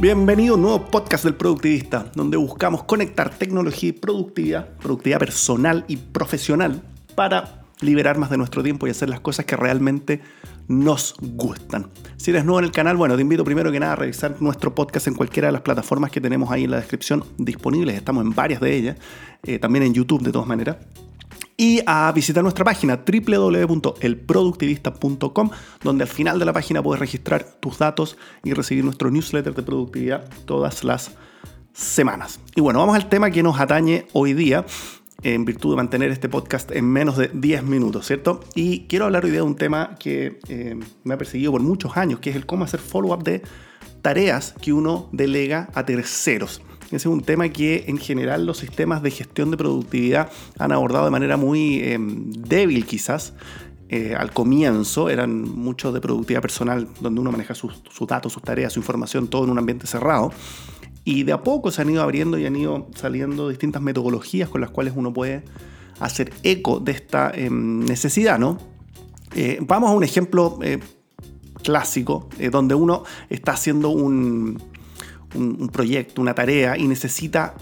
Bienvenido a un nuevo podcast del Productivista, donde buscamos conectar tecnología y productividad, productividad personal y profesional, para liberar más de nuestro tiempo y hacer las cosas que realmente nos gustan. Si eres nuevo en el canal, bueno, te invito primero que nada a revisar nuestro podcast en cualquiera de las plataformas que tenemos ahí en la descripción disponibles. Estamos en varias de ellas, eh, también en YouTube de todas maneras y a visitar nuestra página www.elproductivista.com, donde al final de la página puedes registrar tus datos y recibir nuestro newsletter de productividad todas las semanas. Y bueno, vamos al tema que nos atañe hoy día, en virtud de mantener este podcast en menos de 10 minutos, ¿cierto? Y quiero hablar hoy día de un tema que eh, me ha perseguido por muchos años, que es el cómo hacer follow-up de tareas que uno delega a terceros. Ese es un tema que en general los sistemas de gestión de productividad han abordado de manera muy em, débil quizás. Eh, al comienzo eran muchos de productividad personal donde uno maneja sus, datos, sus tareas, su información, todo en un ambiente cerrado. Y de a poco se han ido abriendo y han ido saliendo distintas metodologías con las cuales uno puede hacer eco de esta em, necesidad, ¿no? Eh, vamos a un ejemplo eh, clásico, donde uno está haciendo un, un, proyecto, una tarea y necesita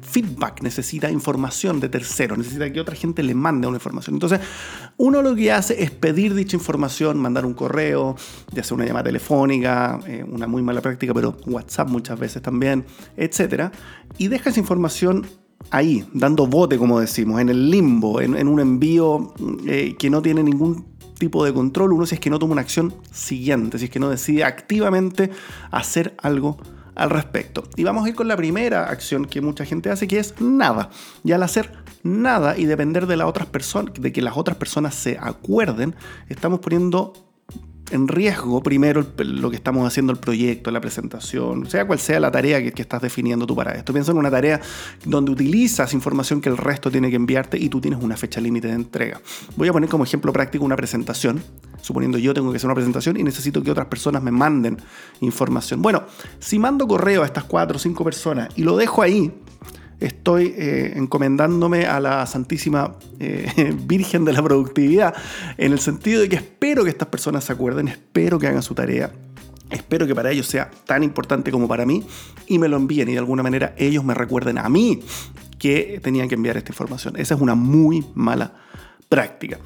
feedback, necesita información de terceros, necesita que otra gente le mande una información. Entonces, uno lo que hace es pedir dicha información, mandar un correo, ya sea una llamada telefónica, eh, una muy mala práctica, pero WhatsApp muchas veces también, etc. Y deja esa información ahí, dando bote, como decimos, en el limbo, en, un envío eh, que no tiene ningún tipo de control, uno si es que no toma una acción siguiente, si es que no decide activamente hacer algo al respecto. Y vamos a ir con la primera acción que mucha gente hace, que es nada. Y al hacer nada y depender de las otras personas, de que las otras personas se acuerden, estamos poniendo en riesgo primero lo que estamos haciendo el proyecto, la presentación, sea cual sea la tarea que, estás definiendo tú para esto. Piensa en una tarea donde utilizas información que el resto tiene que enviarte y tú tienes una fecha límite de entrega. Voy a poner como ejemplo práctico una presentación suponiendo yo tengo que hacer una presentación y necesito que otras personas me manden información. Bueno, si mando correo a estas cuatro o cinco personas y lo dejo ahí, estoy eh, encomendándome a la Santísima eh, Virgen de la Productividad, en el sentido de que espero que estas personas se acuerden, espero que hagan su tarea, espero que para ellos sea tan importante como para mí y me lo envíen y de alguna manera ellos me recuerden a mí que tenían que enviar esta información. Esa es una muy mala práctica.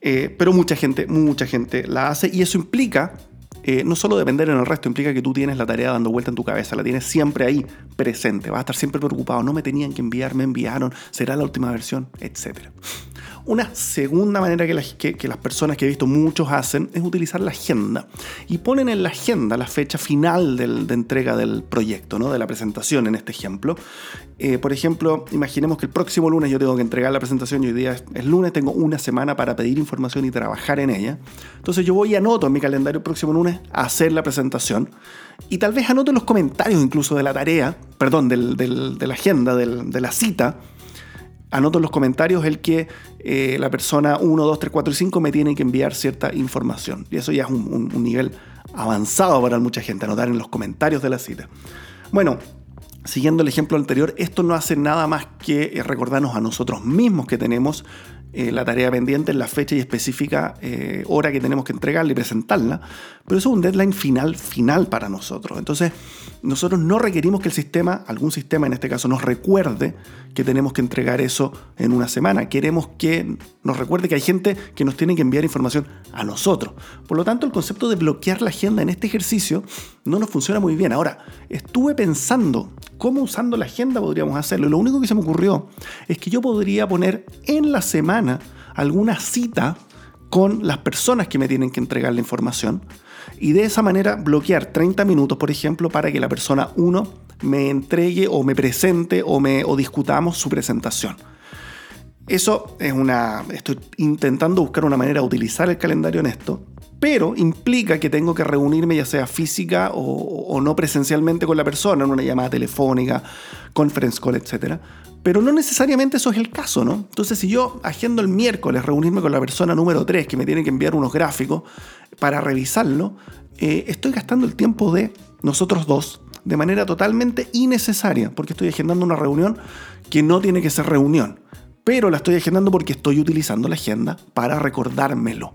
Eh, pero mucha gente, mucha gente la hace y eso implica eh, no solo depender en el resto, implica que tú tienes la tarea dando vuelta en tu cabeza, la tienes siempre ahí presente, vas a estar siempre preocupado, no me tenían que enviar, me enviaron, será la última versión, etc. Una segunda manera que las, que, las, personas que he visto muchos hacen es utilizar la agenda y ponen en la agenda la fecha final de entrega del proyecto, ¿no? de la presentación en este ejemplo. Eh, por ejemplo, imaginemos que el próximo lunes yo tengo que entregar la presentación y hoy día es, lunes, tengo una semana para pedir información y trabajar en ella. Entonces yo voy y anoto en mi calendario el próximo lunes a hacer la presentación y tal vez anoto los comentarios incluso de la tarea, perdón, de la agenda, de la cita, anoto en los comentarios el que eh, la persona 1, 2, 3, 4 y 5 me tiene que enviar cierta información. Y eso ya es un, un nivel avanzado para mucha gente, anotar en los comentarios de la cita. Bueno, siguiendo el ejemplo anterior, esto no hace nada más que eh, recordarnos a nosotros mismos que tenemos eh, la tarea pendiente en la fecha y específica eh, hora que tenemos que entregarla y presentarla, pero eso es un deadline final, final para nosotros. Entonces, nosotros no requerimos que el sistema, algún sistema en este caso, nos recuerde que tenemos que entregar eso en una semana. Queremos que nos recuerde que hay gente que nos tiene que enviar información a nosotros. Por lo tanto, el concepto de bloquear la agenda en este ejercicio no nos funciona muy bien. Ahora, estuve pensando cómo usando la agenda podríamos hacerlo. lo único que se me ocurrió es que yo podría poner en la semana alguna cita con las personas que me tienen que entregar la información y de esa manera bloquear 30 minutos, por ejemplo, para que la persona 1 me entregue o me presente o, me, o discutamos su presentación. Eso es una... Estoy intentando buscar una manera de utilizar el calendario en esto, pero implica que tengo que reunirme ya sea física o, no presencialmente con la persona, en una llamada telefónica, conference call, etc. Pero no necesariamente eso es el caso, ¿no? Entonces, si yo agendo el miércoles reunirme con la persona número 3 que me tiene que enviar unos gráficos para revisarlo, eh, estoy gastando el tiempo de nosotros dos de manera totalmente innecesaria, porque estoy agendando una reunión que no tiene que ser reunión pero la estoy agendando porque estoy utilizando la agenda para recordármelo.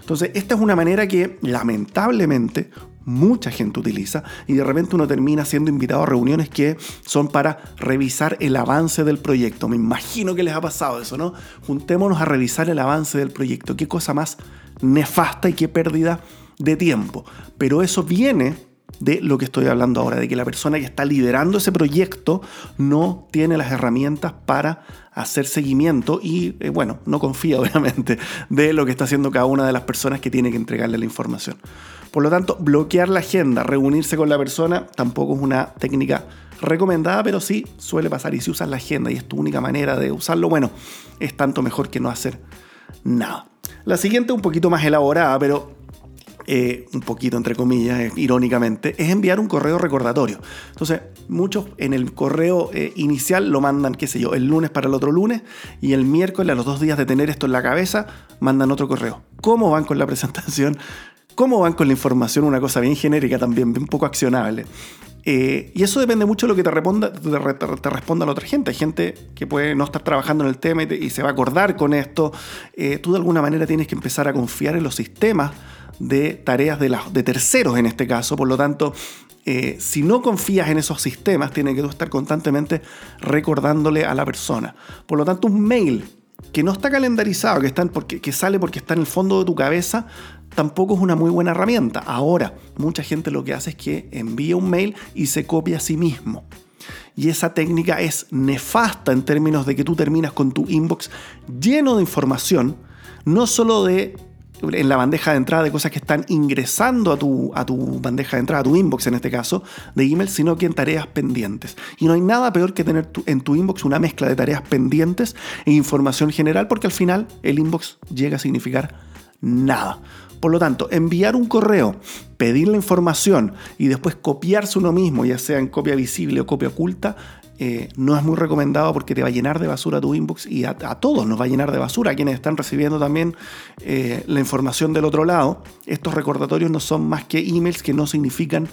Entonces, esta es una manera que lamentablemente mucha gente utiliza y de repente uno termina siendo invitado a reuniones que son para revisar el avance del proyecto. Me imagino que les ha pasado eso, ¿no? Juntémonos a revisar el avance del proyecto. Qué cosa más nefasta y qué pérdida de tiempo. Pero eso viene de lo que estoy hablando ahora, de que la persona que está liderando ese proyecto no tiene las herramientas para hacer seguimiento y, eh, bueno, no confía obviamente de lo que está haciendo cada una de las personas que tiene que entregarle la información. Por lo tanto, bloquear la agenda, reunirse con la persona, tampoco es una técnica recomendada, pero sí suele pasar. Y si usas la agenda y es tu única manera de usarlo, bueno, es tanto mejor que no hacer nada. La siguiente un poquito más elaborada, pero eh, un poquito entre comillas, eh, irónicamente, es enviar un correo recordatorio. Entonces, muchos en el correo eh, inicial lo mandan, qué sé yo, el lunes para el otro lunes y el miércoles, a los dos días de tener esto en la cabeza, mandan otro correo. ¿Cómo van con la presentación? ¿Cómo van con la información? Una cosa bien genérica también, un poco accionable. y eso depende mucho de lo que te responda, te, responda otra gente. Hay gente que puede no estar trabajando en el tema y, se va a acordar con esto. tú de alguna manera tienes que empezar a confiar en los sistemas de tareas de, de terceros en este caso. Por lo tanto, eh, si no confías en esos sistemas, tiene que estar constantemente recordándole a la persona. Por lo tanto, un mail que no está calendarizado, que, está porque, que sale porque está en el fondo de tu cabeza, tampoco es una muy buena herramienta. Ahora, mucha gente lo que hace es que envía un mail y se copia a sí mismo. Y esa técnica es nefasta en términos de que tú terminas con tu inbox lleno de información, no solo de en la bandeja de entrada de cosas que están ingresando a tu, a tu bandeja de entrada, a tu inbox en este caso, de email, sino que en tareas pendientes. Y no hay nada peor que tener en tu inbox una mezcla de tareas pendientes e información general, porque al final el inbox llega a significar nada. Por lo tanto, enviar un correo, pedir la información y después copiarse uno mismo, ya sea en copia visible o copia oculta, eh, no es muy recomendado porque te va a llenar de basura tu inbox y a, todos nos va a llenar de basura, a quienes están recibiendo también eh, la información del otro lado. Estos recordatorios no son más que emails que no significan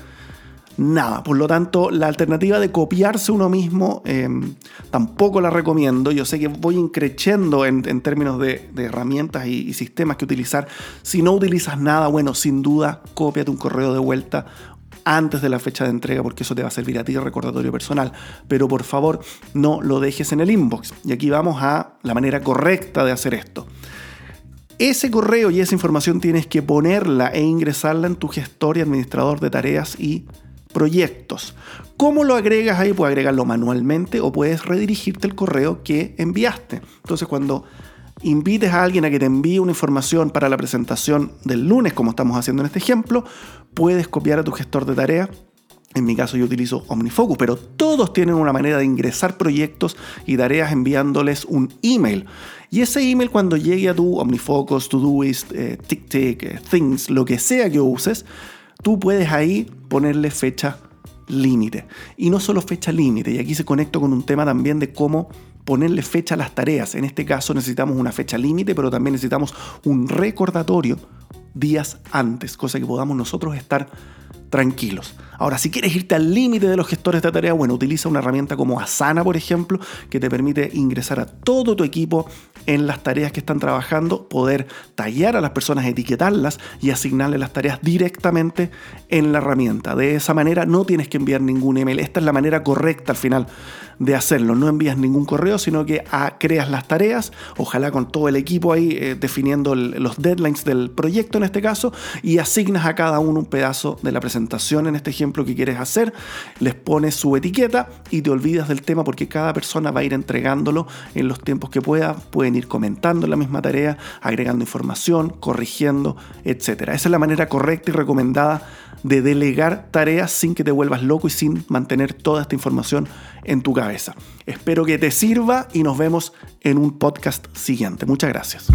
nada. Por lo tanto, la alternativa de copiarse uno mismo em, tampoco la recomiendo. Yo sé que voy increciendo en, términos de, herramientas y, sistemas que utilizar. Si no utilizas nada, bueno, sin duda, cópiate un correo de vuelta antes de la fecha de entrega porque eso te va a servir a ti de recordatorio personal. Pero por favor no lo dejes en el inbox. Y aquí vamos a la manera correcta de hacer esto. Ese correo y esa información tienes que ponerla e ingresarla en tu gestor y administrador de tareas y proyectos. ¿Cómo lo agregas ahí? Puedes agregarlo manualmente o puedes redirigirte el correo que enviaste. Entonces cuando invites a alguien a que te envíe una información para la presentación del lunes, como estamos haciendo en este ejemplo, puedes copiar a tu gestor de tareas. En mi caso yo utilizo OmniFocus, pero todos tienen una manera de ingresar proyectos y tareas enviándoles un email. Y ese email cuando llegue a tu OmniFocus, Todoist, eh, TickTick, eh, Things, lo que sea que uses, tú puedes ahí ponerle fecha límite. Y no solo fecha límite, y aquí se conecta con un tema también de cómo ponerle fecha a las tareas. En este caso necesitamos una fecha límite, pero también necesitamos un recordatorio días antes, cosa que podamos nosotros estar tranquilos. Ahora, si quieres irte al límite de los gestores de tarea, bueno, utiliza una herramienta como Asana, por ejemplo, que te permite ingresar a todo tu equipo en las tareas que están trabajando, poder tallar a las personas, etiquetarlas y asignarle las tareas directamente en la herramienta. De esa manera no tienes que enviar ningún email. Esta es la manera correcta al final de hacerlo. No envías ningún correo, sino que ah, creas las tareas, ojalá con todo el equipo ahí eh, definiendo los deadlines del proyecto en este caso, y asignas a cada uno un pedazo de la presentación en este ejemplo que quieres hacer, les pones su etiqueta y te olvidas del tema porque cada persona va a ir entregándolo en los tiempos que pueda, pueden ir comentando la misma tarea, agregando información, corrigiendo, etc. Esa es la manera correcta y recomendada de delegar tareas sin que te vuelvas loco y sin mantener toda esta información en tu cabeza. Espero que te sirva y nos vemos en un podcast siguiente. Muchas gracias.